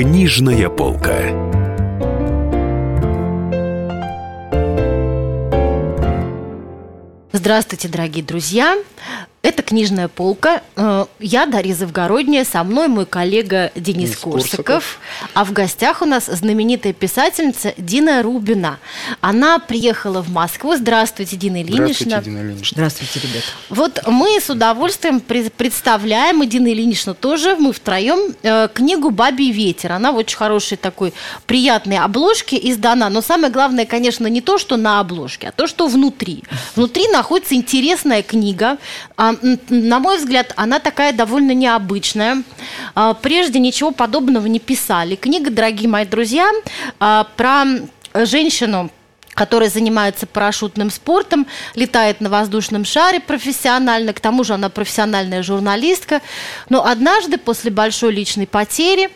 Книжная полка. Здравствуйте, дорогие друзья! Это книжная полка. Э, я Дарья Завгородняя, со мной мой коллега Денис, Денис Корсаков. Корсаков. А в гостях у нас знаменитая писательница Дина Рубина. Она приехала в Москву. Здравствуйте, Дина Здравствуйте, Ильинична. Дина Ильинична. Здравствуйте, ребята. Вот мы с удовольствием представляем, и Дина Ильинична тоже, мы втроем, э, книгу «Бабий ветер». Она в очень хорошей такой приятной обложке издана. Но самое главное, конечно, не то, что на обложке, а то, что внутри. Внутри находится интересная книга. А, на мой взгляд, она такая довольно необычная. А, Прежде ничего подобного не писали. Книга, дорогие мои друзья, а, про женщину, которая занимается парашютным спортом, летает на воздушном шаре профессионально, к тому же она профессиональная журналистка. Но однажды, после большой личной потери,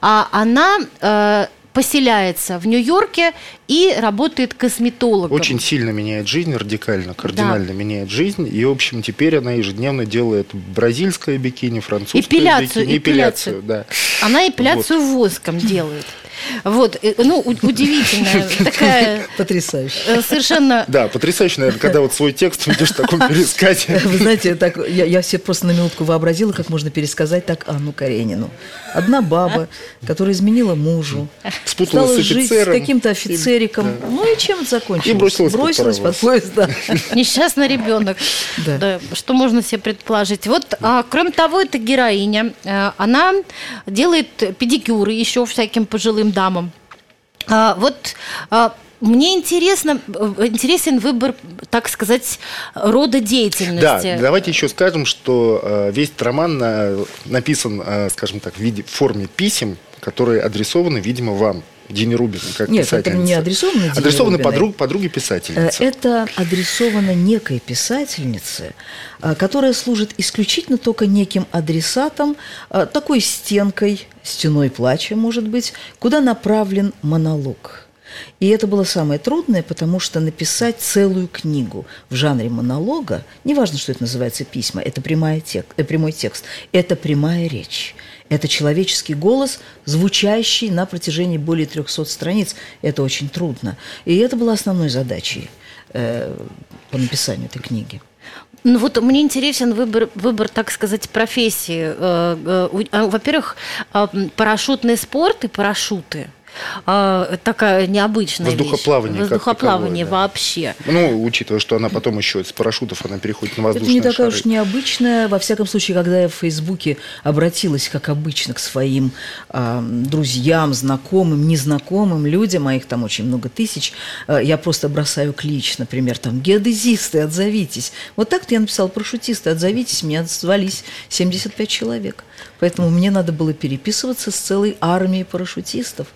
а, она э, поселяется в Нью-Йорке и работает косметологом. Очень сильно меняет жизнь, радикально, кардинально меняет жизнь. И, в общем, теперь она ежедневно делает бразильское бикини, французское Эпиляцию, бикини. эпиляцию. да. Она эпиляцию воском делает. Вот, э, ну, удивительная такая Потрясающе. э, совершенно Да, потрясающе, наверное, когда вот свой текст ведешь в таком пересказе. Вы знаете, так, я, я себе просто на минутку вообразила, как можно пересказать так Анну Каренину. Одна баба, которая изменила мужу, Спуталась стала с жить с каким-то офицериком. да. Ну и чем это закончилось? И бросилась Бросилась под поезд, да. Несчастный ребенок. Да. Да, что можно себе предположить? Вот, а, кроме того, эта героиня, э, она делает педикюры еще всяким пожилым дамам. А, вот а, мне интересно, э, интересен выбор, так сказать, рода Да, деятельности. давайте еще скажем, что э, весь роман на- написан, э, скажем так, в, виде, в форме писем, которые адресованы, видимо, вам, Дине Рубину, как Нет, это писательнице. не адресовано Дине Адресованы Рубиной. подруг, подруге Э, писательницы. Это адресовано некой писательнице, э, которая служит исключительно только неким адресатом, э, такой стенкой, стеной плача, может быть, куда направлен монолог. И это было самое трудное, потому что написать целую книгу в жанре монолога, неважно, что это называется письма, это прямая тек- э, прямой текст, это прямая речь. Это человеческий голос, звучащий на протяжении более 300 страниц. Это очень трудно. И это было основной задачей э, по написанию этой книги. Ну вот мне интересен выбор, выбор так сказать, профессии. Э, э, а, Во-первых, м, парашютный спорт и парашюты. А, Такая необычная вещь. Воздухоплавание как Воздухоплавание таковое, да. вообще. Ну, учитывая, что она потом еще с парашютов она переходит на Это воздушные не такая шары. уж необычная. Во всяком случае, когда я в Фейсбуке обратилась, как обычно, к своим а, друзьям, знакомым, незнакомым людям, а их там очень много тысяч, а, я просто бросаю клич, например, там, геодезисты, отзовитесь. Вот так-то я написала, парашютисты, отзовитесь, мне отзвались 75 человек. Поэтому мне надо было переписываться с целой армией парашютистов.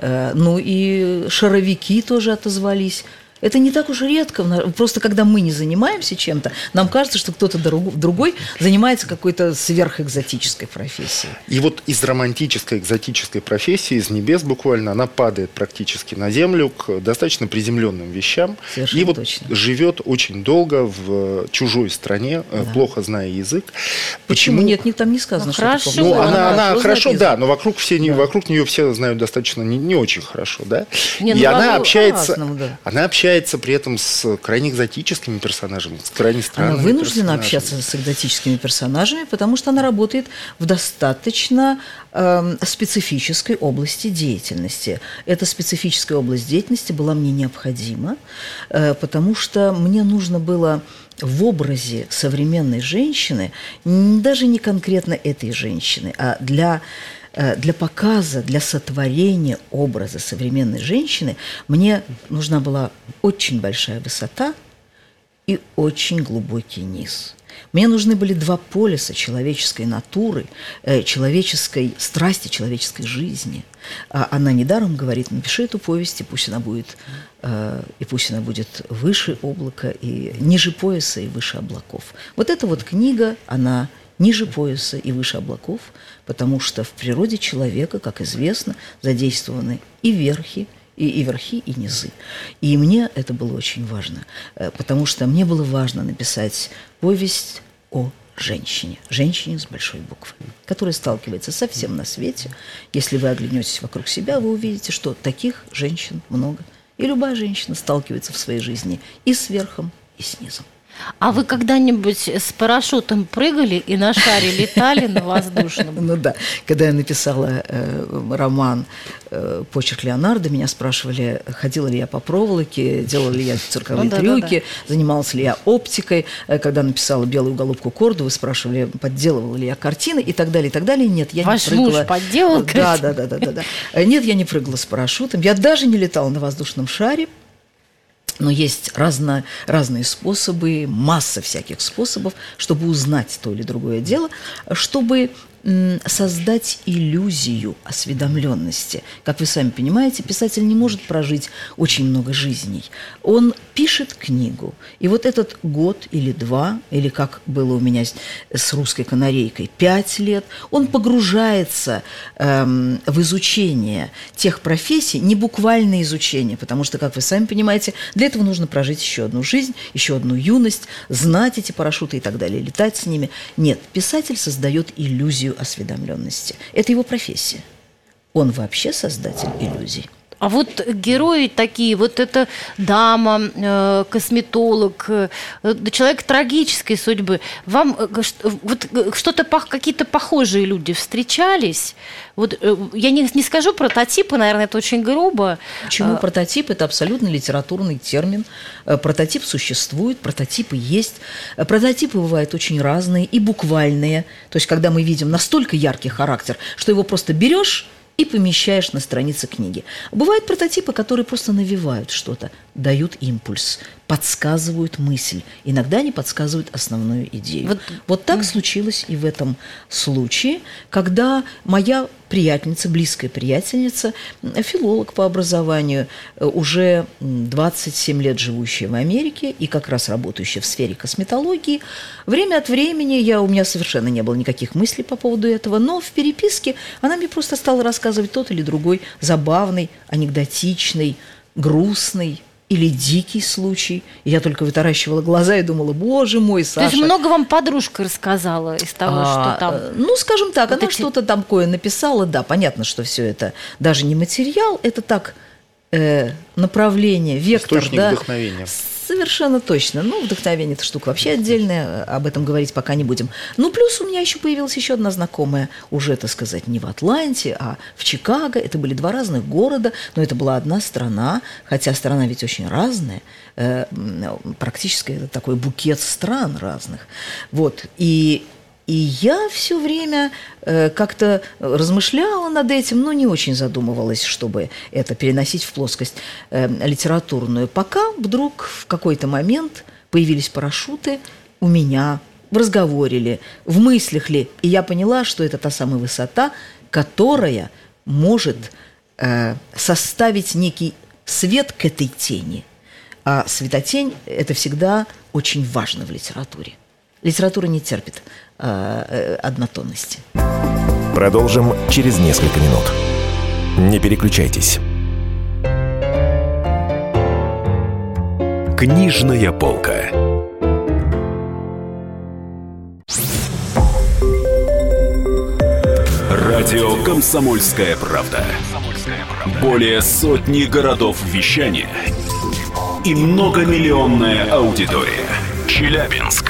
Э, Ну и шаровики тоже отозвались. Это не так уж редко. Просто когда мы не занимаемся чем-то, нам кажется, что кто-то друг- другой занимается какой-то сверхэкзотической профессией. И вот из романтической, экзотической профессии, из небес буквально, она падает практически на землю к достаточно приземленным вещам. Совершенно и вот точно. живет очень долго в чужой стране, э, плохо зная язык. Почему? Нет, ни- там не сказано, Ну, что это хорошо. Ну, Да, она, она она хорошо да, но вокруг, все, не- вокруг нее все знают достаточно не, не очень хорошо, да? Не, и ну, она общается, да. она общается при этом с крайне экзотическими персонажами, с крайне Она странными вынуждена персонажами. общаться с экзотическими персонажами, потому что она работает в достаточно эм, специфической области деятельности. Эта специфическая область деятельности была мне необходима, э, потому что мне нужно было в образе современной женщины, даже не конкретно этой женщины, а для э, для показа, для сотворения образа современной женщины мне нужна была очень большая высота, и очень глубокий низ. Мне нужны были два полюса человеческой натуры, э, человеческой страсти, человеческой жизни. А она недаром говорит, напиши эту повесть, и пусть она будет, э, и пусть она будет выше облака, и ниже пояса, и выше облаков. Вот эта вот книга, она ниже пояса и выше облаков, потому что в природе человека, как известно, задействованы и верхи, и, и верхи, и низы. И мне это было очень важно, э, потому что мне было важно написать повесть о женщине, женщине с большой буквы, которая сталкивается со всем на свете. Если вы оглянетесь вокруг себя, вы увидите, что таких женщин много. И любая женщина сталкивается в своей жизни и с верхом, и с низом. А вы когда-нибудь с парашютом прыгали и на шаре летали на воздушном? Ну да, когда я написала э, роман э, «Почерк Леонардо», меня спрашивали, ходила ли я по проволоке, делала ли я цирковые Ну трюки, занималась ли я оптикой. Э, Когда написала «Белую голубку Корду», вы спрашивали, подделывала ли я картины и так далее, и так далее. Нет, я Ваш не прыгала. муж подделал да, да, да, да, да, Нет, я не прыгала с парашютом. Я даже не летала на воздушном шаре. Но есть разно, разные способы, масса всяких способов, чтобы узнать то или другое дело, чтобы создать иллюзию осведомленности. Как вы сами понимаете, писатель не может прожить очень много жизней. Он пишет книгу. И вот этот год или два, или как было у меня с- русской канарейкой, пять лет, он погружается эм, в изучение тех профессий, не буквальное изучение, потому что, как вы сами понимаете, для этого нужно прожить еще одну жизнь, еще одну юность, знать эти парашюты и так далее, летать с ними. Нет, писатель создает иллюзию осведомленности. Это его профессия. Он вообще создатель иллюзий. А вот герои такие, вот эта дама, э, косметолог, э, человек трагической судьбы. Вам э, вот что-то какие-то похожие люди встречались? Вот я не, не скажу прототипы, наверное, это очень грубо. Почему А, прототип – это абсолютно литературный термин. Прототип существует, прототипы есть. Прототипы бывают очень разные и буквальные. То есть, когда мы видим настолько яркий характер, что его просто берешь и помещаешь на странице книги. Бывают прототипы, которые просто навевают что-то, дают импульс, подсказывают мысль. Иногда они подсказывают основную идею. Вот- Вот, так случилось и в этом случае, когда моя приятельница, близкая приятельница, филолог по образованию, э, уже м, 27 лет живущая в Америке и как раз работающая в сфере косметологии, время от времени, я, у меня совершенно не было никаких мыслей по поводу этого, но в переписке она мне просто стала рассказывать тот или другой забавный, анекдотичный, грустный или дикий случай. И я только вытаращивала глаза и думала, боже мой, То Саша. есть много вам подружка рассказала из того, А, что там. э, Ну, скажем так, Вот она эти- что-то там такое написала, да, понятно, что все это даже не материал, это так э, направление, вектор, Источник да. вдохновения. Совершенно точно. Ну, вдохновение – это штука вообще отдельная, об этом говорить пока не будем. Ну, плюс у меня еще появилась еще одна знакомая, уже, так сказать, не в Атланте, а в Чикаго. Это были два разных города, но это была одна страна, хотя страна ведь очень разная, э, практически это такой букет стран разных. Вот, и и я все время э, как-то размышляла над этим, но не очень задумывалась, чтобы это переносить в плоскость э, литературную. Пока вдруг в какой-то момент появились парашюты у меня в разговоре ли, в мыслях ли, и я поняла, что это та самая высота, которая может э, составить некий свет к этой тени. А светотень – это всегда очень важно в литературе. Литература не терпит э, э, однотонности. Продолжим через несколько минут. Не переключайтесь. Книжная полка. Радио «Комсомольская правда». Более сотни городов вещания и многомиллионная аудитория. Челябинск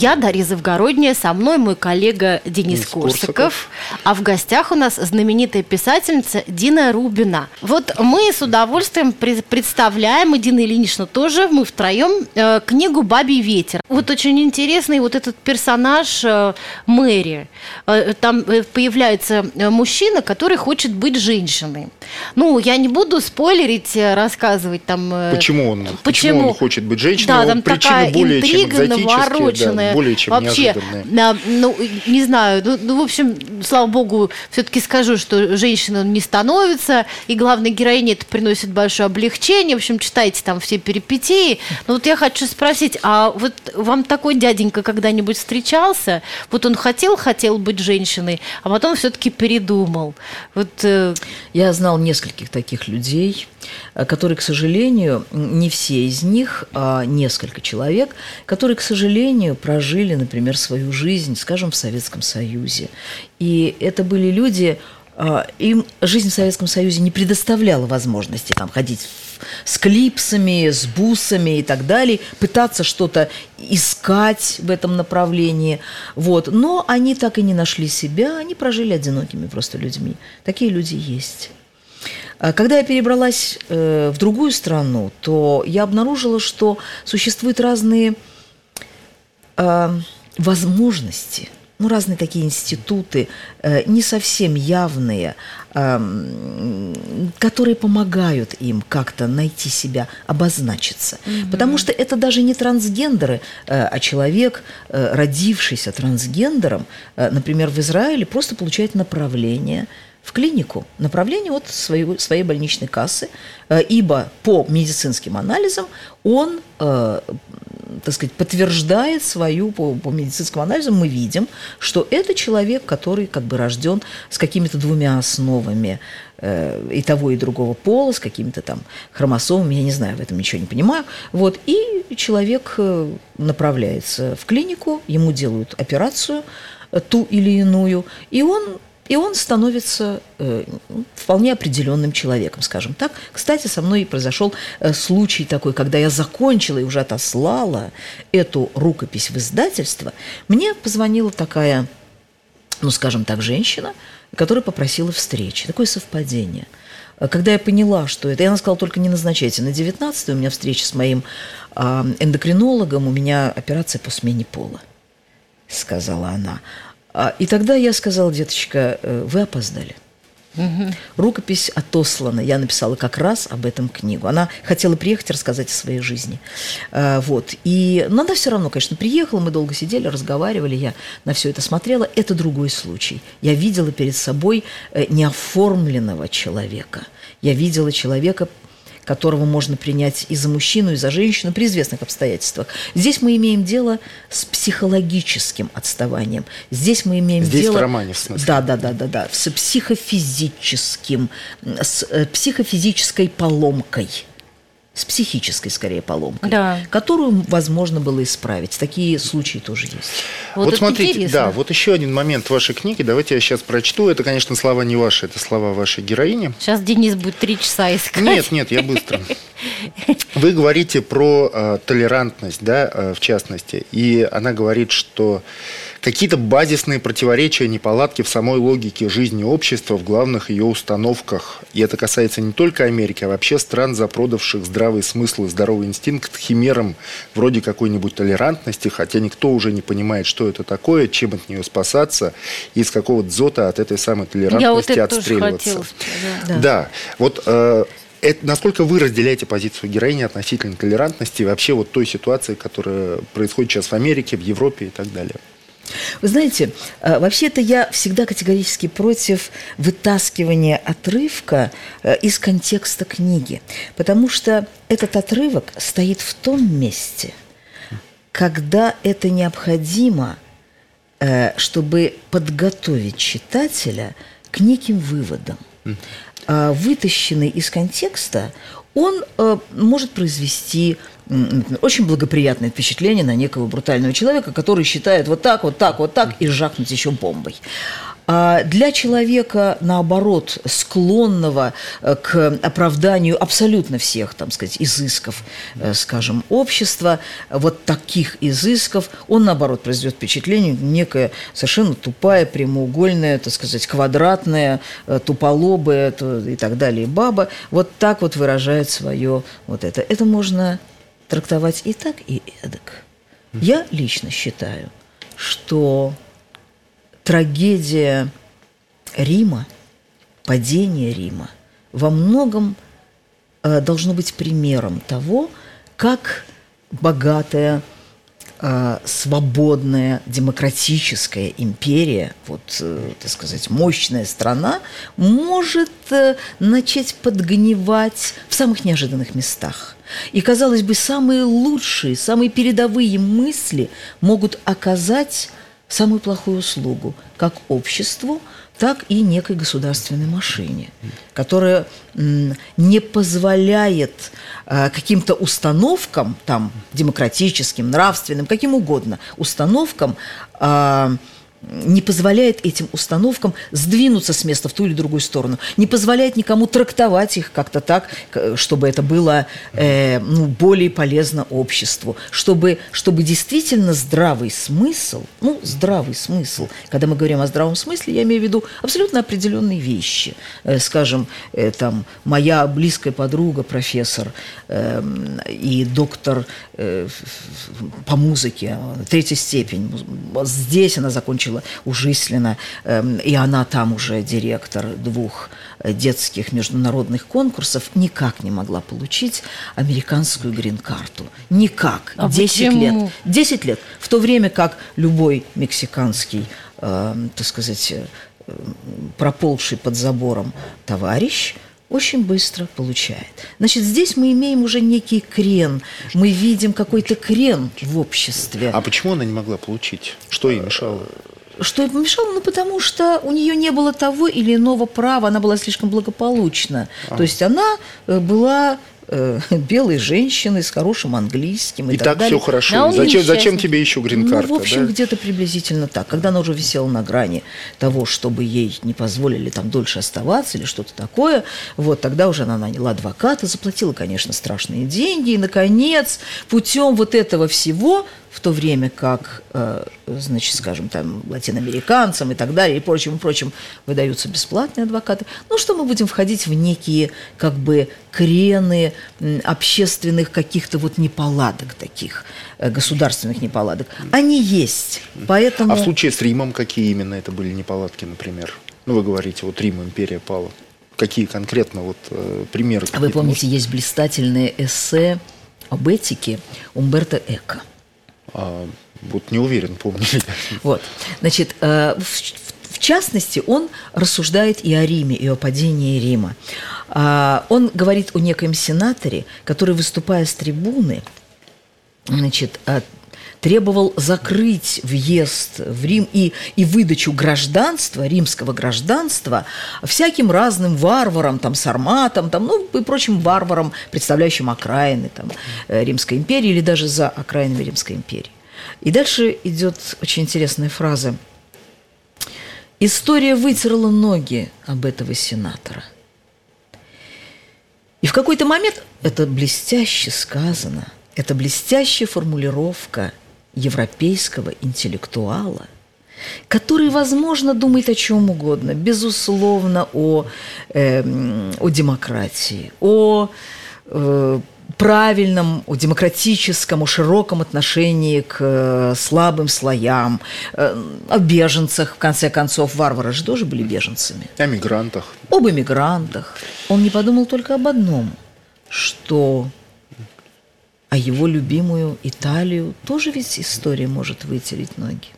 Я Дарья Завгородняя, со мной мой коллега Денис Денис Корсаков, Корсаков. а в гостях у нас знаменитая писательница Дина Рубина. Вот мы с удовольствием представляем, и Дина Ильинична тоже, мы втроем, э, книгу «Бабий ветер». Вот очень интересный вот этот персонаж э, Мэри. Э, там появляется мужчина, который хочет быть женщиной. Ну, я не буду спойлерить, рассказывать там... Почему он, почему? Почему? он хочет быть женщиной? Да, Он там причины такая более интрига навороченная более чем вообще, неожиданные. ну, не знаю, ну, ну, в общем, слава богу, все-таки скажу, что женщина не становится, и главной героине это приносит большое облегчение. В общем, читайте там все перипетии. Но вот я хочу спросить, а вот вам такой дяденька когда-нибудь встречался? Вот он хотел, хотел быть женщиной, а потом все-таки передумал. Вот э, Я знал нескольких таких людей, э, которые, к сожалению, не все из них, а несколько человек, которые, к сожалению, прожили, например, свою жизнь, скажем, в Советском Союзе. И это были люди, а, им жизнь в Советском Союзе не предоставляла возможности там ходить с клипсами, с бусами и так далее, пытаться что-то искать в этом направлении. Вот. Но они так и не нашли себя, они прожили одинокими просто людьми. Такие люди есть. А Когда я перебралась э, в другую страну, то я обнаружила, что существуют разные возможности, ну, разные такие институты, э, не совсем явные, эм, которые помогают им как-то найти себя, обозначиться. Потому что это даже не трансгендеры, э, а человек, э, родившийся трансгендером, э, например, в Израиле, просто получает направление в клинику, направление от своего, своей больничной кассы, э, ибо по медицинским анализам он, э, так сказать, подтверждает свою, по, по медицинским анализам мы видим, что это человек, который как бы рожден с какими-то двумя основами э, и того, и другого пола, с какими-то там хромосомами, я не знаю, в этом ничего не понимаю. Вот, и человек э, направляется в клинику, ему делают операцию, э, ту или иную, и он и он становится э, вполне определенным человеком, скажем так. Кстати, со мной произошел э, случай такой, когда я закончила и уже отослала эту рукопись в издательство, мне позвонила такая, ну, скажем так, женщина, которая попросила встречи. Такое совпадение. Э, Когда я поняла, что это, и она сказала, только не назначайте. На 19 у меня встреча с моим а, эндокринологом, у меня операция по смене пола, сказала она. А, И тогда я сказала, деточка, э, вы опоздали. Рукопись отослана. Я написала как раз об этом книгу. Она хотела приехать и рассказать о своей жизни. А, Вот. И, но она все равно, конечно, приехала. Мы долго сидели, разговаривали. Я на все это смотрела. Это другой случай. Я видела перед собой э, неоформленного человека. Я видела человека, которого можно принять и за мужчину, и за женщину при известных обстоятельствах. Здесь мы имеем дело с психологическим отставанием. Здесь мы имеем Здесь дело... в романе, в смысле? Да, да, да, да, да. С психофизическим, с э, психофизической поломкой. С психической, скорее, поломкой, Да. которую возможно было исправить. Такие случаи тоже есть. вот, Вот, смотрите, интересно. да, вот еще один момент в вашей книге. Давайте я сейчас прочту. Это, конечно, слова не ваши, это слова вашей героини. Сейчас Денис будет три часа искать. Нет, нет, я быстро. Вы говорите про э, толерантность, да, э, в частности, и она говорит, что какие-то базисные противоречия, неполадки в самой логике жизни общества, в главных ее установках. И это касается не только Америки, а вообще стран, запродавших здравый смысл и здоровый инстинкт химерам вроде какой-нибудь толерантности, хотя никто уже не понимает, что это такое, чем от нее спасаться, и из какого дзота от этой самой толерантности Я вот это тоже отстреливаться. хотела да. Да. Да, вот э, это, насколько вы разделяете позицию героини относительно толерантности и вообще вот той ситуации, которая происходит сейчас в Америке, в Европе и так далее? Вы знаете, э, вообще-то я всегда категорически против вытаскивания отрывка э, из контекста книги, потому что этот отрывок стоит в том месте, когда это необходимо, э, чтобы подготовить читателя к неким выводам. А Вытащенный из контекста, он может произвести очень благоприятное впечатление на некого брутального человека, который считает вот так, вот так, вот так и жахнуть еще бомбой. А для человека, наоборот, склонного э, к оправданию абсолютно всех, там сказать, изысков, э, скажем, общества, вот таких изысков, он, наоборот, произведет впечатление некая совершенно тупая, прямоугольная, так сказать, квадратная, э, туполобая и так далее баба, вот так вот выражает свое вот это. Это можно трактовать и так, и эдак. Я лично считаю, что трагедия Рима, падение Рима во многом э, должно быть примером того, как богатая, э, свободная демократическая империя, вот, э, так сказать, мощная страна, может э, начать подгнивать в самых неожиданных местах. И, казалось бы, самые лучшие, самые передовые мысли могут оказать самую плохую услугу как обществу, так и некой государственной машине, которая не позволяет э, каким-то установкам, там, демократическим, нравственным, каким угодно, установкам а, не позволяет этим установкам сдвинуться с места в ту или другую сторону, не позволяет никому трактовать их как-то так, чтобы это было э, ну, более полезно обществу, чтобы, чтобы действительно здравый смысл, ну, здравый смысл, когда мы говорим о здравом смысле, я имею в виду абсолютно определенные вещи. Э, скажем, э, там, моя близкая подруга, профессор э, и доктор э, по музыке, третья степень, здесь она закончила закончила у Жислина, эм, и она там уже директор двух э, детских международных конкурсов, никак не могла получить американскую грин-карту. Никак. А 10 почему? лет. 10 лет. В то время как любой мексиканский, э, так сказать, э, проползший под забором товарищ – очень быстро получает. Значит, здесь мы имеем уже некий крен. Мы видим какой-то крен в обществе. А почему она не могла получить? Что ей мешало? Что ей помешало? Ну, потому что у нее не было того или иного права, она была слишком благополучна. А. То есть она э, была э, белой женщиной с хорошим английским и, и так, так далее. все хорошо. А зачем, зачем тебе еще грин-карта? Ну, в общем, да? где-то приблизительно так. Когда она уже висела на грани того, чтобы ей не позволили там дольше оставаться или что-то такое, вот тогда уже она наняла адвоката, заплатила, конечно, страшные деньги, и, наконец, путем вот этого всего в то время как, э, значит, скажем, там, латиноамериканцам и так далее, и прочим, и прочим, выдаются бесплатные адвокаты. Ну, что мы будем входить в некие, как бы, крены общественных каких-то вот неполадок таких, э, государственных неполадок. Они есть, поэтому... А в случае с Римом какие именно это были неполадки, например? Ну, вы говорите, вот Рим, империя пала. Какие конкретно вот э, примеры? Вы помните, есть блистательные эссе об этике Умберто Эко. А, вот не уверен, помню. Вот. Значит, э, в, в частности, он рассуждает и о Риме, и о падении Рима. А, он говорит о некоем сенаторе, который, выступая с трибуны, значит, требовал закрыть въезд в Рим и, и выдачу гражданства, римского гражданства, всяким разным варварам, там, сарматам, там, ну, и прочим варварам, представляющим окраины там, э, Римской империи или даже за окраинами Римской империи. И дальше идет очень интересная фраза. История вытерла ноги об этого сенатора. И в какой-то момент это блестяще сказано, это блестящая формулировка европейского интеллектуала, который, возможно, думает о чем угодно, безусловно, о, э, о демократии, о э, правильном, о демократическом, о широком отношении к э, слабым слоям, э, о беженцах, в конце концов, варвары же тоже были беженцами. О мигрантах. Об эмигрантах. Он не подумал только об одном, что а его любимую Италию тоже ведь история может вытереть ноги.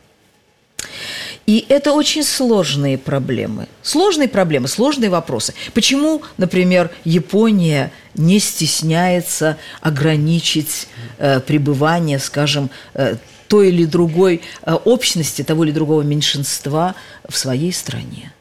И это очень сложные проблемы. Сложные проблемы, сложные вопросы. Почему, например, Япония не стесняется ограничить э, пребывание, скажем, э, той или другой э, общности, того или другого меньшинства в своей стране?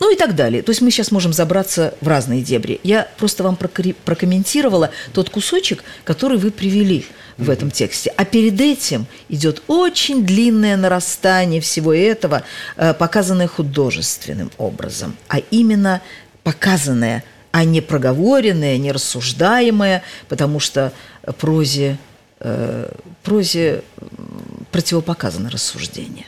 Ну и так далее. То есть мы сейчас можем забраться в разные дебри. Я просто вам прокомментировала тот кусочек, который вы привели в этом тексте. А перед этим идет очень длинное нарастание всего этого, э, показанное художественным образом, а именно показанное, а не проговоренное, не рассуждаемое, потому что прозе, э, прозе противопоказано рассуждение.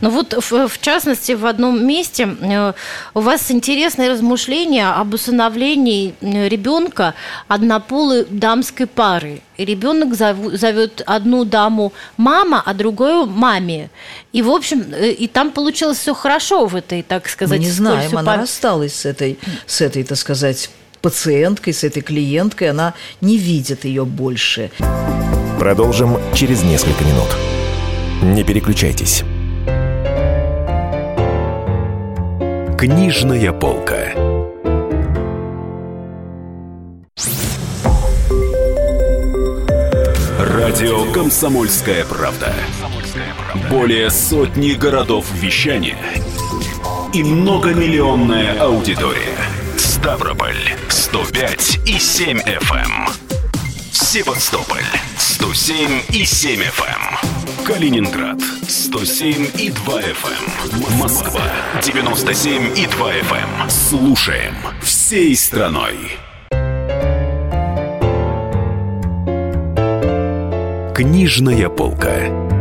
Ну вот, в, в частности, в одном месте э, у вас интересное размышление об усыновлении э, ребенка однополой дамской пары. И ребенок зовет одну даму мама, а другую маме. И, в общем, э, и там получилось все хорошо в этой, так сказать, Мы не знаем, она пар... рассталась с этой, с этой, так сказать, пациенткой, с этой клиенткой, она не видит ее больше. Продолжим через несколько минут. Не переключайтесь. Книжная полка. Радио «Комсомольская правда». Более сотни городов вещания и многомиллионная аудитория. Ставрополь 105 и 7 FM. Эм. Севастополь 107 и 7 FM. Эм. Калининград 107 и 2 FM. Эм. Москва 97 и 2 FM. Слушаем всей страной. Книжная полка.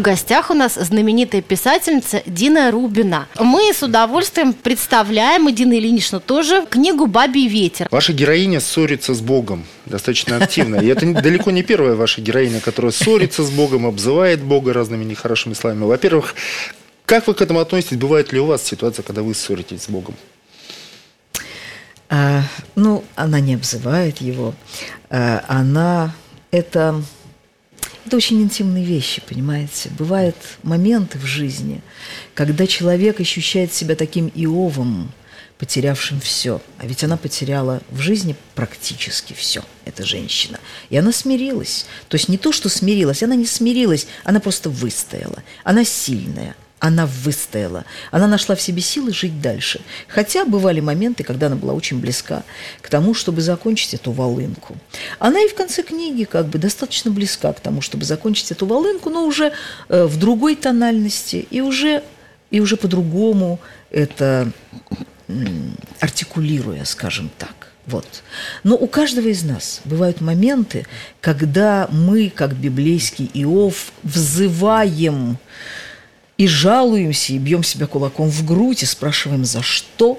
В гостях у нас знаменитая писательница Дина Рубина. Мы с удовольствием представляем, и Дина Ильинична тоже, книгу «Бабий ветер». Ваша героиня ссорится с Богом достаточно активно. И это далеко не первая ваша героиня, которая ссорится с Богом, обзывает Бога разными нехорошими словами. Во-первых, как вы к этому относитесь? Бывает ли у вас ситуация, когда вы ссоритесь с Богом? А, ну, она не обзывает его. А, она это это очень интимные вещи, понимаете? Бывают моменты в жизни, когда человек ощущает себя таким Иовом, потерявшим все. А ведь она потеряла в жизни практически все, эта женщина. И она смирилась. То есть не то, что смирилась, она не смирилась, она просто выстояла. Она сильная, она выстояла. Она нашла в себе силы жить дальше. Хотя бывали моменты, когда она была очень близка к тому, чтобы закончить эту волынку. Она и в конце книги как бы достаточно близка к тому, чтобы закончить эту волынку, но уже э, в другой тональности и уже, и уже по-другому это артикулируя, скажем так. Вот. Но у каждого из нас бывают моменты, когда мы, как библейский Иов, взываем и жалуемся, и бьем себя кулаком в грудь, и спрашиваем, за что.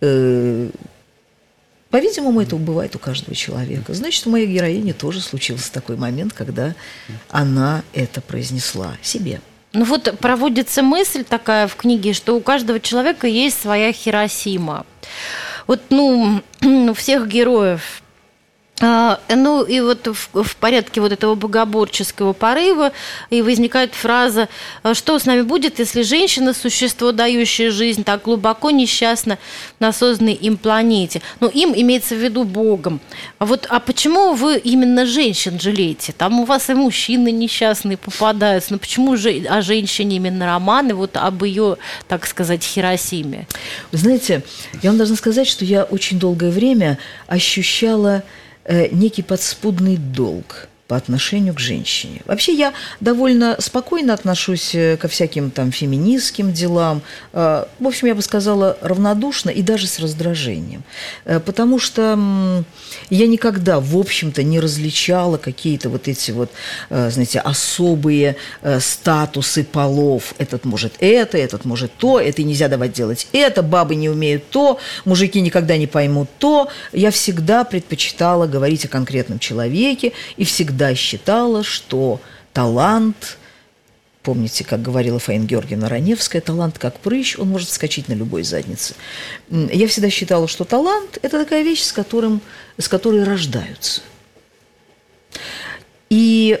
Э, по-видимому, это бывает у каждого человека. Значит, у моей героини тоже случился такой момент, когда она это произнесла себе. Ну вот проводится мысль такая в книге, что у каждого человека есть своя Хиросима. Вот, ну, у всех героев ну и вот в, в порядке вот этого богоборческого порыва и возникает фраза, «А что с нами будет, если женщина, существо, дающее жизнь, так глубоко несчастна на созданной им планете. Ну, им имеется в виду Богом. А вот, а почему вы именно женщин жалеете? Там у вас и мужчины несчастные попадаются. Но почему же о женщине именно романы, вот об ее, так сказать, Хиросиме? Вы знаете, я вам должна сказать, что я очень долгое время ощущала некий подспудный долг по отношению к женщине. Вообще я довольно спокойно отношусь э, ко всяким там феминистским делам. Э, в общем, я бы сказала равнодушно и даже с раздражением. Э, потому что я никогда, в общем-то, не различала какие-то вот эти вот, знаете, особые статусы полов. Этот может это, этот может то, это нельзя давать делать это, бабы не умеют то, мужики никогда не поймут то. Я всегда предпочитала говорить о конкретном человеке и всегда всегда считала, что талант, помните, как говорила Фаин Георгиевна Раневская, талант как прыщ, он может вскочить на любой заднице. Я всегда считала, что талант – это такая вещь, с, которым, с которой рождаются. И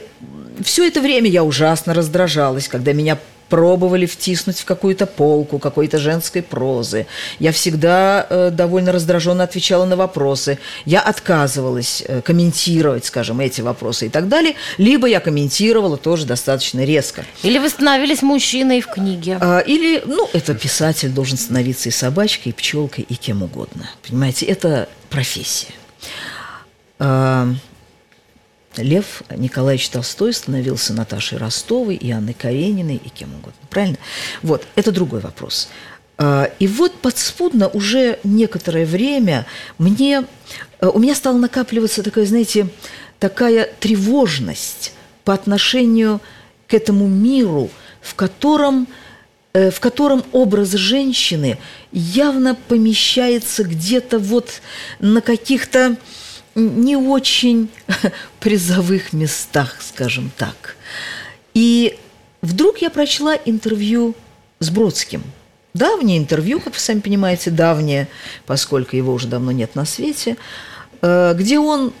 все это время я ужасно раздражалась, когда меня пробовали втиснуть в какую-то полку какой-то женской прозы. Я всегда э, довольно раздраженно отвечала на вопросы. Я отказывалась э, комментировать, скажем, эти вопросы и так далее. Либо я комментировала тоже достаточно резко. Или вы становились мужчиной в книге. А, или, ну, это писатель должен становиться и собачкой, и пчелкой, и кем угодно. Понимаете, это профессия. А, Лев Николаевич Толстой становился Наташей Ростовой и Анной Карениной и кем угодно. Правильно? Вот, это другой вопрос. А, и вот подспудно уже некоторое время мне, э, у меня стала накапливаться такая, знаете, такая тревожность по отношению к этому миру, в котором, э, в котором образ женщины явно помещается где-то вот на каких-то не очень призовых местах, скажем так. И вдруг я прочла интервью с Бродским давнее интервью, как вы сами понимаете, давнее, поскольку его уже давно нет на свете, э, где он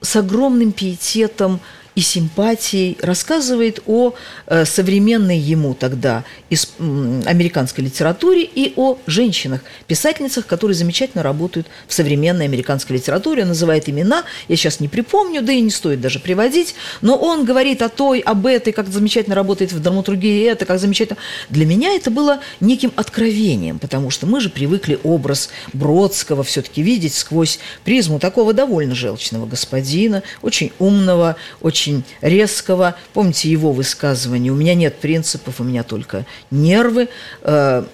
с огромным пиететом и симпатией рассказывает о э, современной ему тогда из, американской литературе и о женщинах, писательницах, которые замечательно работают в современной американской литературе. Он называет имена, я сейчас не припомню, да и не стоит даже приводить, но он говорит о той, об этой, как замечательно работает в драматургии это, как замечательно. Для меня это было неким откровением, потому что мы же привыкли образ Бродского все-таки видеть сквозь призму такого довольно желчного господина, очень умного, очень резкого. Помните его высказывание «У меня нет принципов, у меня только нервы». Э,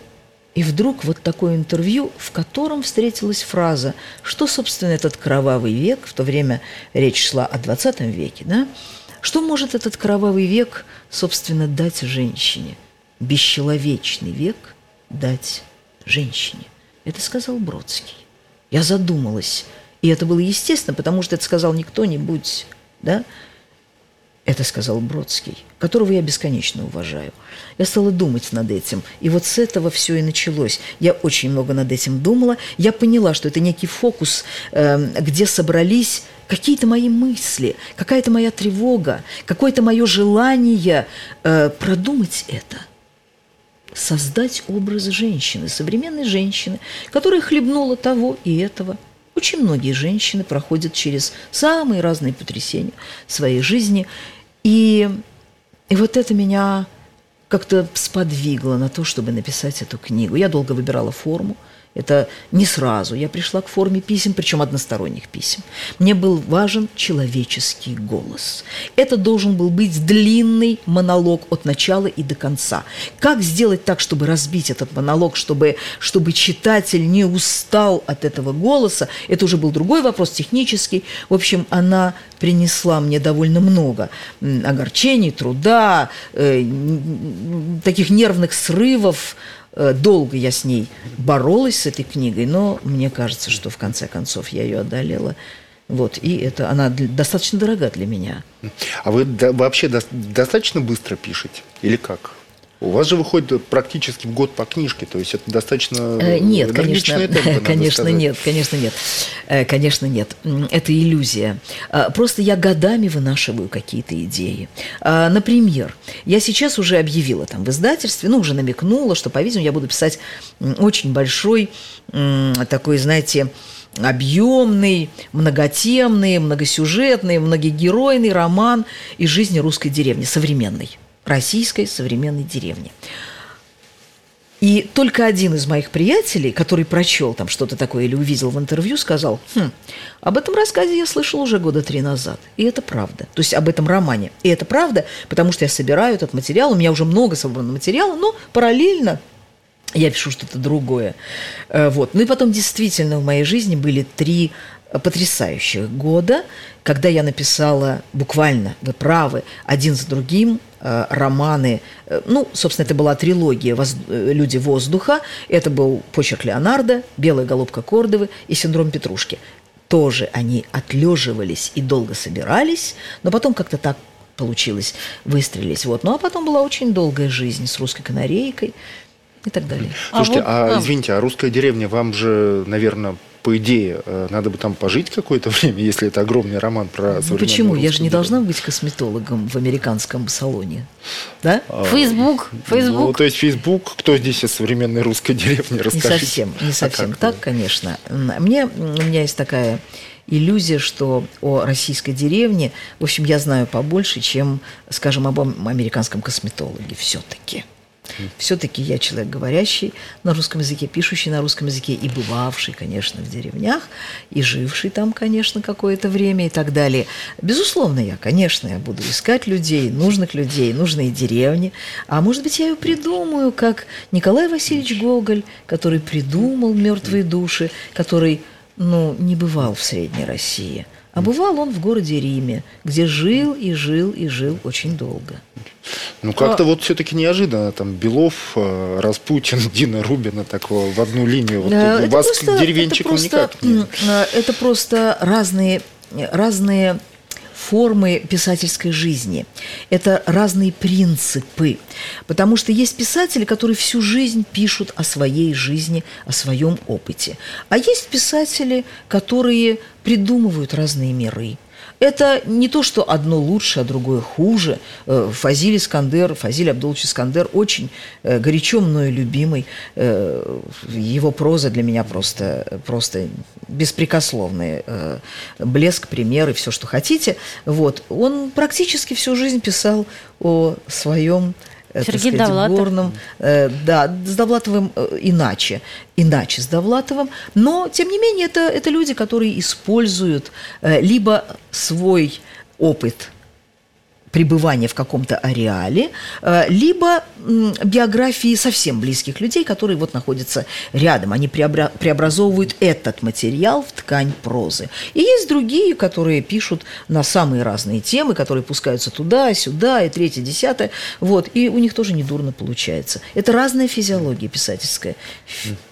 И вдруг вот такое интервью, в котором встретилась фраза, что, собственно, этот кровавый век, в то время речь шла о 20 веке, да, что может этот кровавый век, собственно, дать женщине? Бесчеловечный век дать женщине. Это сказал Бродский. Я задумалась. И это было естественно, потому что это сказал не кто-нибудь, да, это сказал Бродский, которого я бесконечно уважаю. Я стала думать над этим. И вот с этого все и началось. Я очень много над этим думала. Я поняла, что это некий фокус, э, где собрались какие-то мои мысли, какая-то моя тревога, какое-то мое желание э, продумать это. Создать образ женщины, современной женщины, которая хлебнула того и этого – очень многие женщины проходят через самые разные потрясения своей жизни. И, и вот это меня как-то сподвигло на то, чтобы написать эту книгу. Я долго выбирала форму. Это не сразу. Я пришла к форме писем, причем односторонних писем. Мне был важен человеческий голос. Это должен был быть длинный монолог от начала и до конца. Как сделать так, чтобы разбить этот монолог, чтобы, чтобы читатель не устал от этого голоса? Это уже был другой вопрос, технический. В общем, она принесла мне довольно много огорчений, труда, э, таких нервных срывов, долго я с ней боролась, с этой книгой, но мне кажется, что в конце концов я ее одолела. Вот, и это она достаточно дорога для меня. А вы вообще достаточно быстро пишете? Или как? У вас же выходит практически в год по книжке, то есть это достаточно э, нет, конечно, темпы, конечно нет, конечно нет, э, конечно нет. Это иллюзия. Просто я годами вынашиваю какие-то идеи. Например, я сейчас уже объявила там в издательстве, ну уже намекнула, что, по-видимому, я буду писать очень большой такой, знаете, объемный, многотемный, многосюжетный, многогеройный роман из жизни русской деревни, современной российской современной деревни. И только один из моих приятелей, который прочел там что-то такое или увидел в интервью, сказал, хм, об этом рассказе я слышал уже года три назад. И это правда. То есть об этом романе. И это правда, потому что я собираю этот материал, у меня уже много собрано материала, но параллельно я пишу что-то другое. Э, вот. Ну и потом действительно в моей жизни были три потрясающих года, когда я написала буквально, вы правы, один за другим э, романы. Э, ну, собственно, это была трилогия. Э, «Люди воздуха». Это был почерк Леонардо, «Белая голубка Кордовы» и «Синдром Петрушки». Тоже они отлеживались и долго собирались, но потом как-то так получилось, выстрелились. Вот. Ну, а потом была очень долгая жизнь с русской канарейкой и так далее. Слушайте, а, вот, а извините, а русская деревня вам же, наверное, по идее, э, надо бы там пожить какое-то время, если это огромный роман про ну, Почему? Я же не должна быть косметологом в американском салоне. Да? А, Фейсбук. Фейсбук. Ну, то есть Фейсбук, кто здесь из современной русской деревни, расскажите. Не совсем, не а совсем а так, конечно. Мне, у меня есть такая иллюзия, что о российской деревне, в общем, я знаю побольше, чем, скажем, об американском косметологе все-таки. Все-таки я человек говорящий на русском языке, пишущий на русском языке и бывавший, конечно, в деревнях, и живший там, конечно, какое-то время и так далее. Безусловно, я, конечно, я буду искать людей, нужных людей, нужные деревни. А может быть, я ее придумаю, как Николай Васильевич Гоголь, который придумал «Мертвые души», который, ну, не бывал в Средней России – а бывал он в городе Риме, где жил и жил и жил очень долго. Ну, как-то а... вот все-таки неожиданно. Там Белов, э, Распутин, Дина Рубина так в одну линию. Вот это у вас просто, к деревенчику это просто, никак не... Э, это просто разные, разные формы писательской жизни, это разные принципы. Потому что есть писатели, которые всю жизнь пишут о своей жизни, о своем опыте. А есть писатели, которые придумывают разные миры, это не то, что одно лучше, а другое хуже. Э, Фазиль Искандер, Фазиль Абдулович Искандер очень э, горячо мною любимый. Э, его проза для меня просто, просто беспрекословный. Блеск, примеры, все, что хотите. Вот. Он практически всю жизнь писал о своем Сергей сказать, Довлатов. горном. Э, да, с Довлатовым э, иначе, иначе с Довлатовым. Но, тем не менее, это, это люди, которые используют э, либо свой опыт пребывания в каком-то ареале, э, либо биографии совсем близких людей, которые вот находятся рядом. Они преобра- преобразовывают этот материал в ткань прозы. И есть другие, которые пишут на самые разные темы, которые пускаются туда, сюда, и третье, десятое. Вот. И у них тоже недурно получается. Это разная физиология писательская,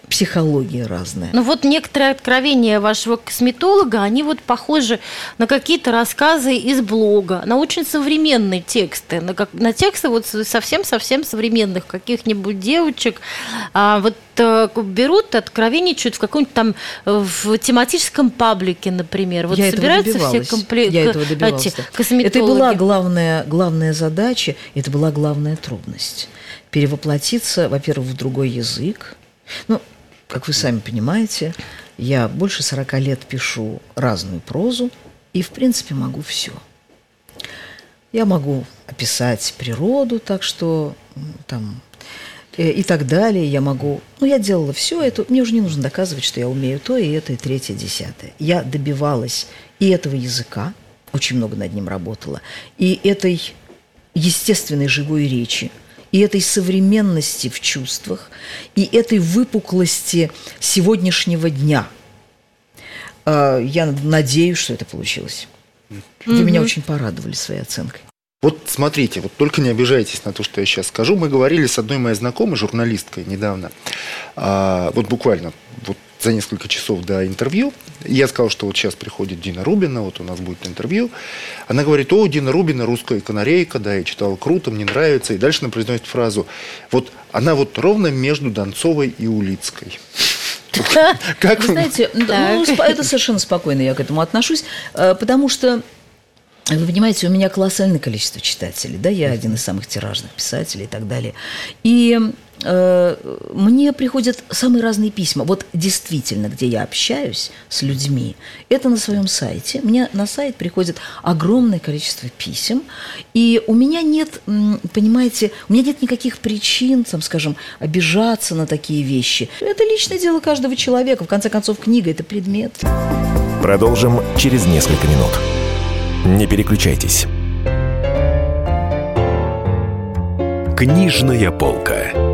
психология разная. Ну вот некоторые откровения вашего косметолога, они вот похожи на какие-то рассказы из блога, на очень современные тексты, на, как, на тексты вот совсем-совсем современных каких-нибудь девочек. А, вот э, берут, откровенничают в каком-нибудь там в тематическом паблике, например. Вот я собираются все добивалась. компле- Я этого добивалась. эти да. косметологи. Это и была главная, главная задача, это была главная трудность. Перевоплотиться, во-первых, в другой язык. Ну, как вы сами понимаете, я больше 40 лет пишу разную прозу, и, в принципе, могу все. Я могу описать природу, так что там э, и так далее. Я могу... Ну, я делала все это. Мне уже не нужно доказывать, что я умею то, и это, и третье, десятое. Я добивалась и этого языка, очень много над ним работала, и этой естественной живой речи, и этой современности в чувствах, и этой выпуклости сегодняшнего дня. А, Я надеюсь, что это получилось. Вы меня очень порадовали своей оценкой. Вот смотрите, вот только не обижайтесь на то, что я сейчас скажу. Мы говорили с одной моей знакомой, журналисткой, недавно, а, вот буквально вот за несколько часов до интервью. Я сказал, что вот сейчас приходит Дина Рубина, вот у нас будет интервью. Она говорит, о, Дина Рубина, русская канарейка, да, я читала круто, мне нравится. И дальше она произносит фразу, вот она вот ровно между Донцовой и Улицкой. Как Вы знаете, ну, это совершенно спокойно я к этому отношусь, э, потому что вы понимаете, у меня колоссальное количество читателей, да, я один из самых тиражных писателей и так далее. И э, мне приходят самые разные письма. Вот действительно, где я общаюсь с людьми, это на своем сайте. Мне на сайт приходит огромное количество писем, и у меня нет, понимаете, у меня нет никаких причин, там, скажем, обижаться на такие вещи. Это личное дело каждого человека. В конце концов, книга – это предмет. Продолжим через несколько минут. Не переключайтесь. Книжная полка.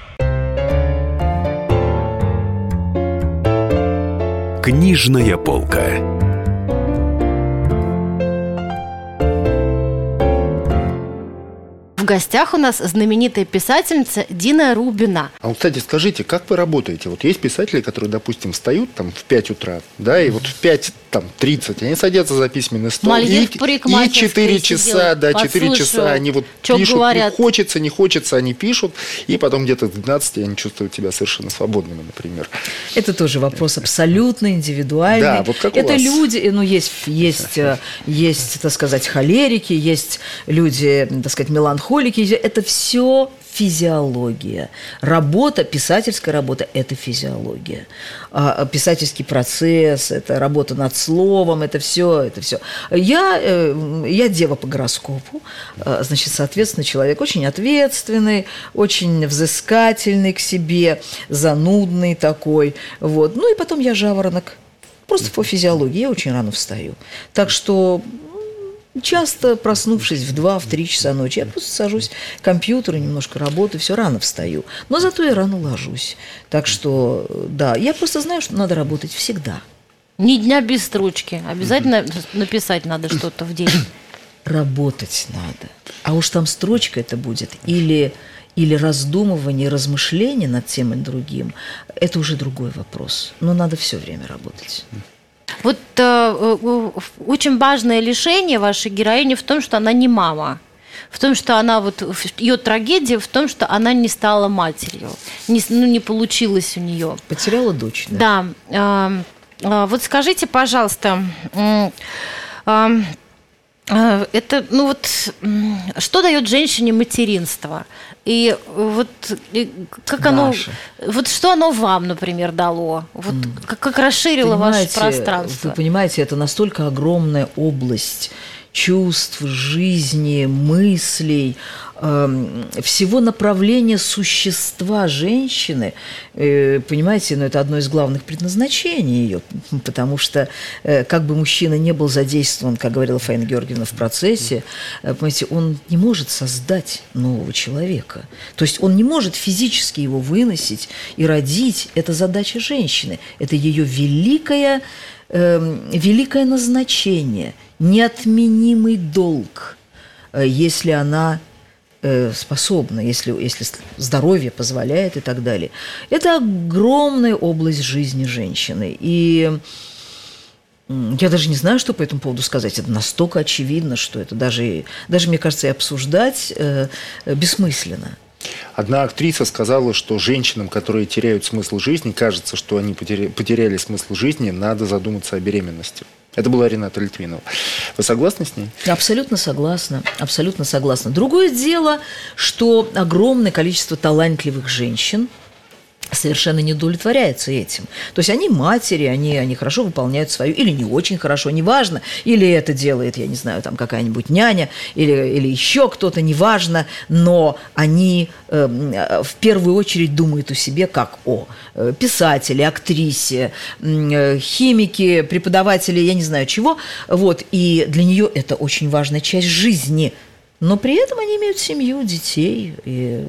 Книжная полка. В гостях у нас знаменитая писательница Дина Рубина. А вот, кстати, скажите, как вы работаете? Вот есть писатели, которые, допустим, встают там в 5 утра, да, и вот в 5 там 30 они садятся за письменный стол. Мальдив и, в и парикмахерской 4 сидел, часа, да, 4 подслушивал, часа они вот пишут, говорят. ну, хочется, не хочется, они пишут, и потом где-то к 12 они чувствуют себя совершенно свободными, например. Это тоже вопрос абсолютно индивидуальный. Да, вот как у Это вас. люди, ну, есть, есть, э, есть, так сказать, холерики, есть люди, так сказать, меланхолики. Это все физиология. Работа, писательская работа – это физиология. А, а писательский процесс, это работа над словом, это все, это все. Я, э, я дева по гороскопу, э, значит, соответственно, человек очень ответственный, очень взыскательный к себе, занудный такой. Вот. Ну и потом я жаворонок. просто по физиологии, я очень рано встаю. Так что Часто, проснувшись в 2-3 часа ночи, я просто сажусь к компьютеру, немножко работаю, все рано встаю. Но зато я рано ложусь. Так что, да, я просто знаю, что надо работать всегда. Ни дня без строчки. Обязательно написать надо что-то в день. Работать надо. А уж там строчка это будет или или раздумывание, размышление над тем и другим, это уже другой вопрос. Но надо все время работать. Вот э, э, очень важное лишение вашей героини в том, что она не мама. В том, что она вот ее трагедия в том, что она не стала матерью, не, ну не получилось у нее. Потеряла дочь. Да. Да. Э, э, вот скажите, пожалуйста. Э, это, ну вот, что дает женщине материнство? И вот как оно, вот что оно вам, например, дало? Вот как, как расширило понимаете, ваше пространство? Вы понимаете, это настолько огромная область чувств, жизни, мыслей, Эм, всего направления существа женщины, э, понимаете, но ну, это одно из главных предназначений ее, потому что э, как бы мужчина не был задействован, как говорила Фаина Георгиевна, в процессе, э, понимаете, он не может создать нового человека. То есть он не может физически его выносить и родить. Это задача женщины. Это ее великое, эм, великое назначение, неотменимый долг, если она Э, способна, если, если здоровье позволяет и так далее. Это огромная область жизни женщины. И я даже не знаю, что по этому поводу сказать. Это настолько очевидно, что это даже, даже мне кажется, и обсуждать э, бессмысленно. Одна актриса сказала, что женщинам, которые теряют смысл жизни, кажется, что они потеряли смысл жизни, надо задуматься о беременности. Это была Рената Литвинова. Вы согласны с ней? Абсолютно согласна. Абсолютно согласна. Другое дело, что огромное количество талантливых женщин – совершенно не удовлетворяются этим. То есть они матери, они, они хорошо выполняют свою, или не очень хорошо, неважно, или это делает, я не знаю, там какая-нибудь няня, или, или еще кто-то, неважно, но они э, в первую очередь думают о себе как о э, писателе, актрисе, э, химике, преподавателе, я не знаю чего, вот, и для нее это очень важная часть жизни, но при этом они имеют семью, детей, и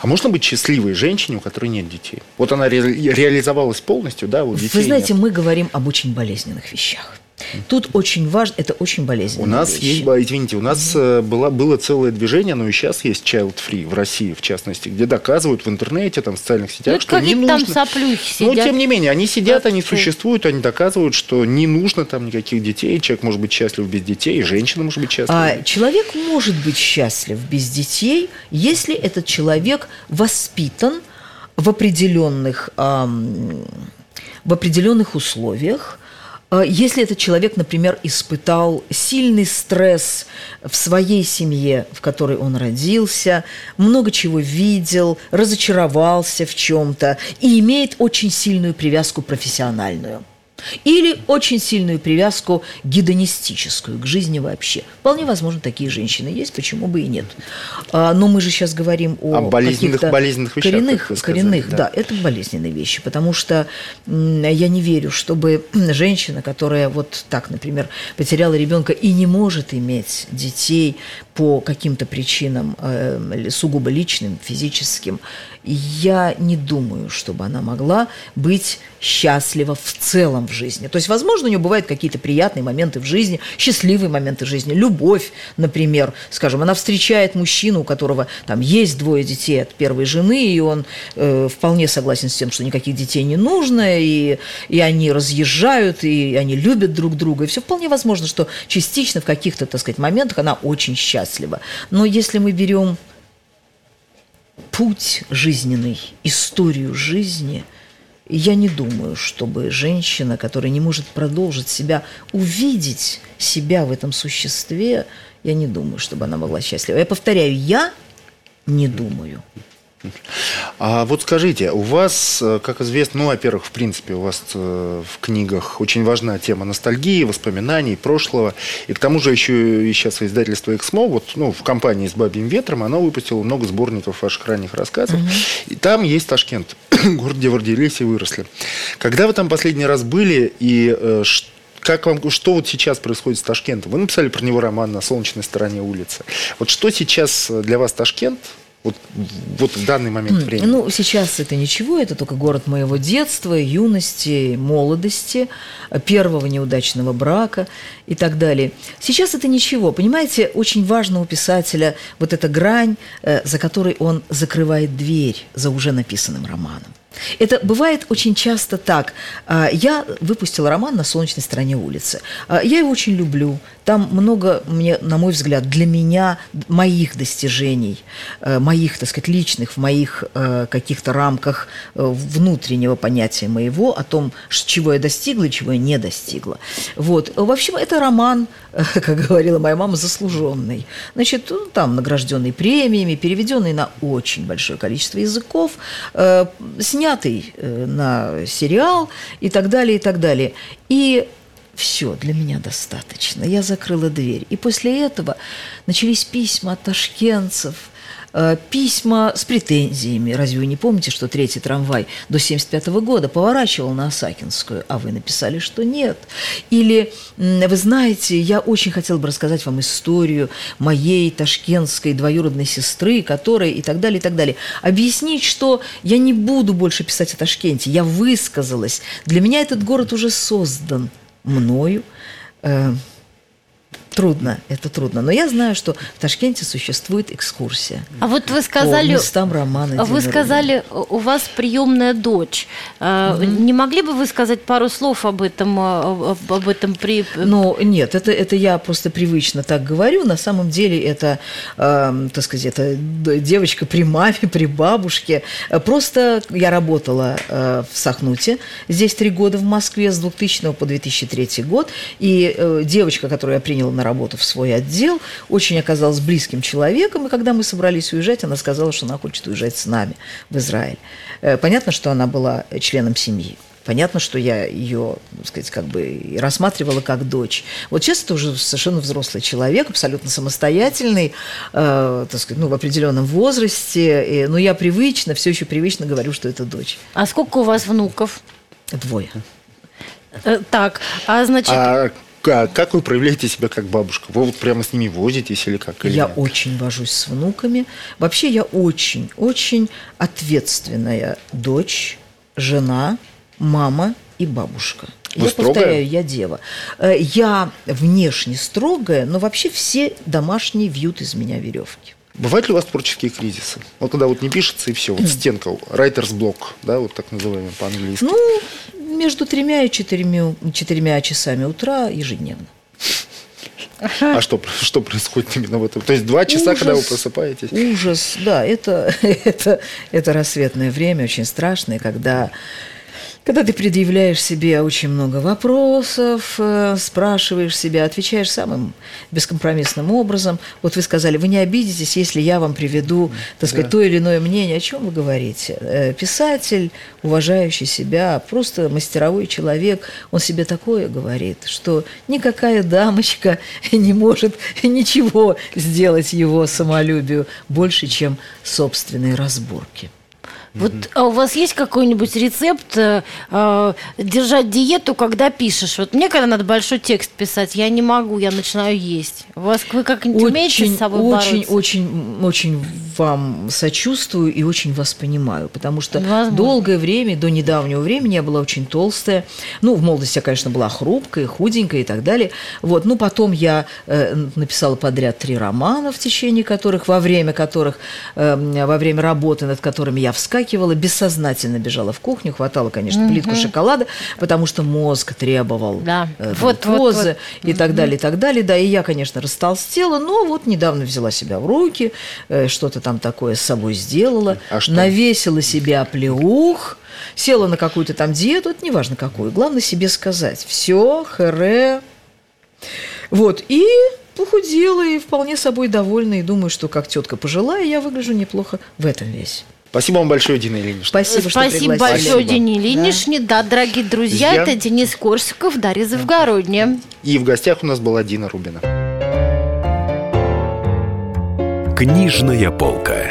а можно быть счастливой женщине, у которой нет детей? Вот она ре- реализовалась полностью, да, у детей Вы знаете, нет. мы говорим об очень болезненных вещах. Тут очень важно, это очень болезненно. У нас вещи. есть, извините, у нас mm-hmm. было, было целое движение, но и сейчас есть Child Free в России, в частности, где доказывают в интернете, там, в социальных сетях, ну, что не нужно... там соплюхи сидят. Но, тем не менее, они сидят, они существуют, они доказывают, что не нужно там никаких детей, человек может быть счастлив без детей, и женщина может быть счастлива. А, человек может быть счастлив без детей, если этот человек воспитан в определенных, эм, в определенных условиях, если этот человек, например, испытал сильный стресс в своей семье, в которой он родился, много чего видел, разочаровался в чем-то и имеет очень сильную привязку профессиональную – или очень сильную привязку гедонистическую к жизни вообще. Вполне возможно, такие женщины есть, почему бы и нет. А, но мы же сейчас говорим о, о болезненных, болезненных вещах. Коренных, сказали, коренных да. да, это болезненные вещи, потому что я не верю, чтобы женщина, которая вот так, например, потеряла ребенка и не может иметь детей по каким-то причинам э, сугубо личным, физическим, я не думаю, чтобы она могла быть счастлива в целом в жизни. То есть, возможно, у нее бывают какие-то приятные моменты в жизни, счастливые моменты в жизни, любовь, например, скажем, она встречает мужчину, у которого там есть двое детей от первой жены, и он э, вполне согласен с тем, что никаких детей не нужно, и, и они разъезжают, и они любят друг друга, и все вполне возможно, что частично в каких-то, так сказать, моментах она очень счастлива. Но если мы берем путь жизненный, историю жизни, я не думаю, чтобы женщина, которая не может продолжить себя, увидеть себя в этом существе, я не думаю, чтобы она могла счастлива. Я повторяю, я не думаю. А вот скажите, у вас, э, как известно, ну, во-первых, в принципе, у вас э, в книгах очень важна тема ностальгии, воспоминаний прошлого. И к тому же еще и сейчас издательство «Эксмо», вот, ну, в компании с «Бабьим ветром», оно выпустило много сборников ваших ранних рассказов. Угу. И там есть Ташкент, город, где вы родились и выросли. Когда вы там последний раз были, и э, как вам, что вот сейчас происходит с Ташкентом? Вы написали про него роман «На солнечной стороне улицы». Вот что сейчас для вас Ташкент? Вот, вот в данный момент времени. Ну, сейчас это ничего, это только город моего детства, юности, молодости, первого неудачного брака и так далее. Сейчас это ничего. Понимаете, очень важно у писателя вот эта грань, э, за которой он закрывает дверь за уже написанным романом. Это бывает очень часто так. А, я выпустила роман «На солнечной стороне улицы». А, я его очень люблю. Там много, мне, на мой взгляд, для меня моих достижений, э, моих, так сказать, личных, в моих э, каких-то рамках э, внутреннего понятия моего о том, чего я достигла и чего я не достигла. Вот. В общем, это роман, как говорила моя мама, заслуженный. Значит, ну, там награжденный премиями, переведенный на очень большое количество языков, снятый на сериал и так далее, и так далее. И все, для меня достаточно. Я закрыла дверь. И после этого начались письма от ташкентцев, э, письма с претензиями. Разве вы не помните, что третий трамвай до 75 года поворачивал на Осакинскую, а вы написали, что нет? Или, вы знаете, я очень хотела бы рассказать вам историю моей ташкентской двоюродной сестры, которая и так далее, и так далее. Объяснить, что я не буду больше писать о Ташкенте, я высказалась. Для меня этот город уже создан мною. Э, трудно, это трудно. Но я знаю, что в Ташкенте существует экскурсия. А вот вы сказали... По местам романа Вы сказали, у вас приемная дочь. Mm-hmm. Не могли бы вы сказать пару слов об этом, э, об этом при... Ну, нет, это, это я просто привычно так говорю. На самом деле это, э, так сказать, это девочка при маме, при бабушке. Просто я работала э, в Сахнуте здесь три года в Москве с 2000 по 2003 год. И э, девочка, которую я приняла на работу в свой отдел, очень оказалась близким человеком, и когда мы собрались уезжать, она сказала, что она хочет уезжать с нами в Израиль. Э, понятно, что она была членом семьи. Понятно, что я ее, так сказать, как бы рассматривала как дочь. Вот сейчас это уже совершенно взрослый человек, абсолютно самостоятельный, э, так сказать, ну, в определенном возрасте. И, но я привычно, все еще привычно говорю, что это дочь. А сколько у вас внуков? Двое. Э, так, а значит... А как, вы проявляете себя как бабушка? Вы вот прямо с ними возитесь или как? Или я нет? очень вожусь с внуками. Вообще я очень, очень ответственная дочь, жена, мама и бабушка. Вы я строгая? повторяю, я дева. Э, я внешне строгая, но вообще все домашние вьют из меня веревки. Бывают ли у вас творческие кризисы? Вот когда вот не пишется и все, вот стенка, writer's block, да, вот так называемый по-английски. Ну, между тремя и четырьмя, четырьмя часами утра ежедневно. А что, что происходит именно в этом? То есть два часа, ужас, когда вы просыпаетесь? Ужас, да, это, это, это рассветное время, очень страшное, когда когда ты предъявляешь себе очень много вопросов, э, спрашиваешь себя, отвечаешь самым бескомпромиссным образом. Вот вы сказали, вы не обидитесь, если я вам приведу, так сказать, да. то или иное мнение. О чем вы говорите? Э, писатель, уважающий себя, просто мастеровой человек, он себе такое говорит, что никакая дамочка не может ничего сделать его самолюбию больше, чем собственные разборки. Вот а у вас есть какой-нибудь рецепт э, э, держать диету, когда пишешь? Вот мне, когда надо большой текст писать, я не могу, я начинаю есть. У вас вы как-нибудь умеете с собой очень, бороться? Очень, очень вам сочувствую и очень вас понимаю, потому что Возможно. долгое время, до недавнего времени я была очень толстая. Ну, в молодости я, конечно, была хрупкая, худенькая и так далее. Вот, ну, потом я э, написала подряд три романа, в течение которых, во время которых, э, во время работы, над которыми я вскакивала, вскакивала, бессознательно бежала в кухню, хватала, конечно, угу. плитку шоколада, потому что мозг требовал да. э, вот, вот, вот. и так далее, и так далее. Да, и я, конечно, растолстела, но вот недавно взяла себя в руки, э, что-то там такое с собой сделала, а что? навесила себя плеух, села на какую-то там диету, это неважно какую, главное себе сказать, все, хэре, вот, и похудела и вполне собой довольна, и думаю, что как тетка пожилая, я выгляжу неплохо в этом весь. Спасибо вам большое, Дина Ильинична. Спасибо, что Спасибо пригласили. большое, Дине Ильиничне. Да. дорогие друзья, Друзья. это Денис Корсиков, Дарья Завгородняя. И в гостях у нас была Дина Рубина. Книжная полка.